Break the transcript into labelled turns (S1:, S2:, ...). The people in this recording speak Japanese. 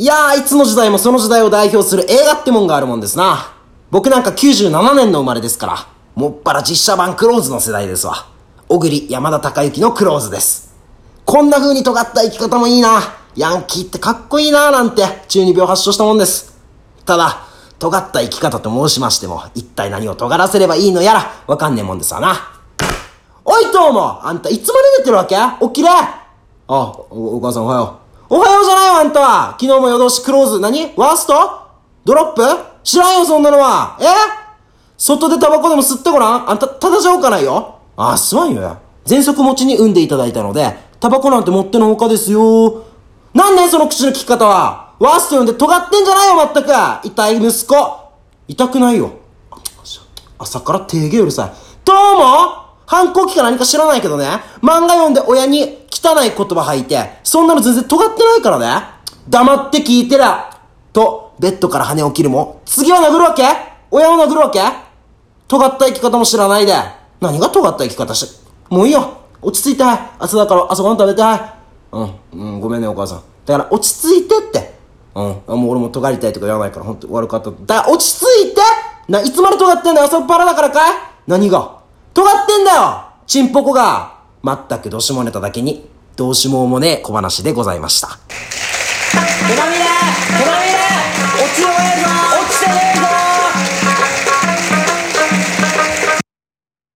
S1: いやー、いつの時代もその時代を代表する映画ってもんがあるもんですな。僕なんか97年の生まれですから、もっぱら実写版クローズの世代ですわ。小栗山田孝之のクローズです。こんな風に尖った生き方もいいな。ヤンキーってかっこいいなーなんて中二病発症したもんです。ただ、尖った生き方と申しましても、一体何を尖らせればいいのやら、わかんねえもんですわな。おい、とうもあんたいつまで寝てるわけ？起きれあ、お、お母さんおはよう。おはようじゃないよ、あんたは昨日も夜通しクローズ、何？ワースト？ドロップ？知らんよ、そんなのは。え？外でタバコでも吸ってごらん？あんた、ただじゃおかないよ。あ、すまんよや。全息持ちに産んでいただいたので、タバコなんて持ってのほかですよ。なんだよ、その口の利き方は。ワースト呼んで尖ってんじゃないよ、まったく。痛い息子。痛くないよ。朝から手芸うるさい。どうも？反抗期か何か知らないけどね。漫画読んで親に汚い言葉吐いて、そんなの全然尖ってないからね。黙って聞いてら。と、ベッドから跳ね起きるも、次は殴るわけ？親を殴るわけ？尖った生き方も知らないで。何が尖った生き方し、もういいよ。落ち着いて。朝だから朝ごはん食べて。うん、うん、ごめんねお母さん。だから落ち着いてって。うん、もう俺も尖りたいとか言わないから、ほんと悪かった。だ落ち着いてな、いつまで尖ってんだよ？朝っぱらだからかい？何が？尖ってんだよチンポコが全くどしもネタだけに、どうしもうもねえ小話でございました。手紙で